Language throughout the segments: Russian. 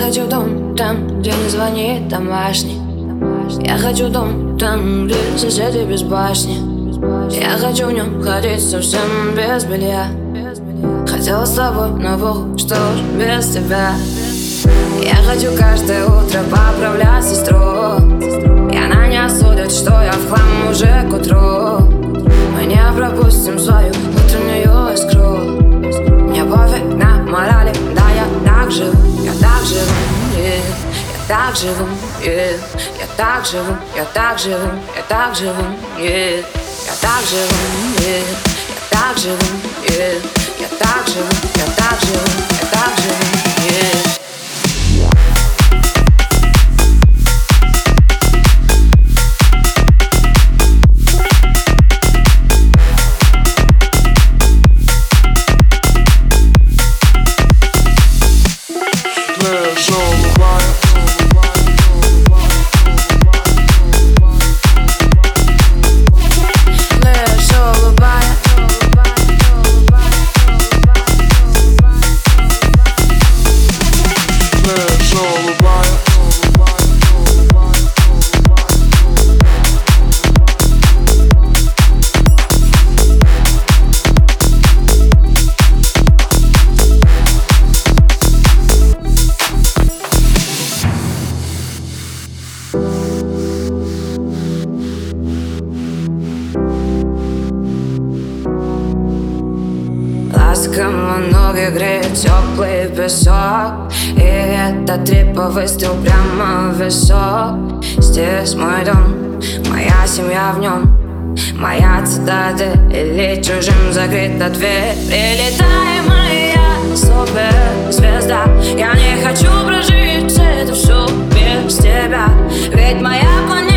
Хочу дом там, где не звонит домашний Я хочу дом там, где соседи без башни. Я хочу в нем ходить совсем без белья. Хотела с тобой, но бог, что ж без тебя. Я хочу каждое утро поправлять сестру так живу, yeah. я так живу, я так живу, я так живу, yeah. я так живу, yeah. я так живу, yeah. я так живу, я так живу, я так живу, yeah. Ласково ноги греет теплый песок И это триповый стрел прямо в висок Здесь мой дом, моя семья в нем. Моя цитадель или чужим закрыта дверь. Прилетай, моя суперзвезда. Я не хочу прожить это все без тебя. Ведь моя планета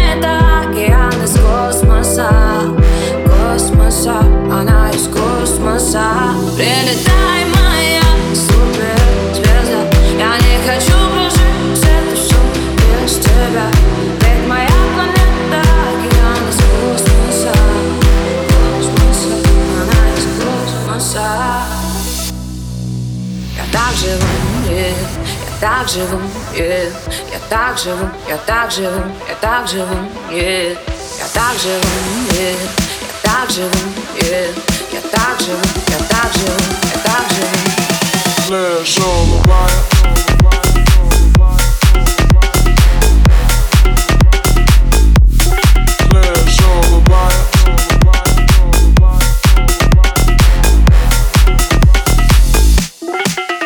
живу, yeah. я так живу, я так живу, я так живу, я так живу, я так живу, я так живу, я так живу, я так живу. Лежу, улыбаюсь.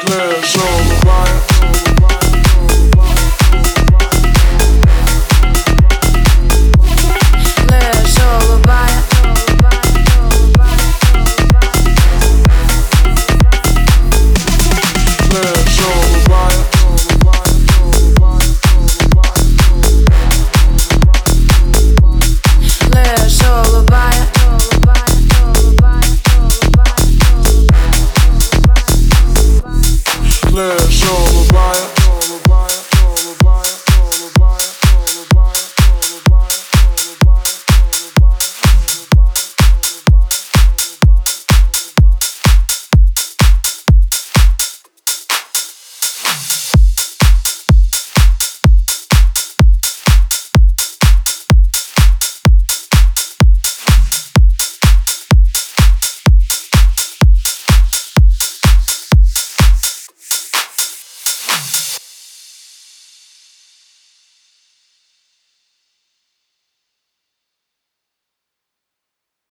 Flash.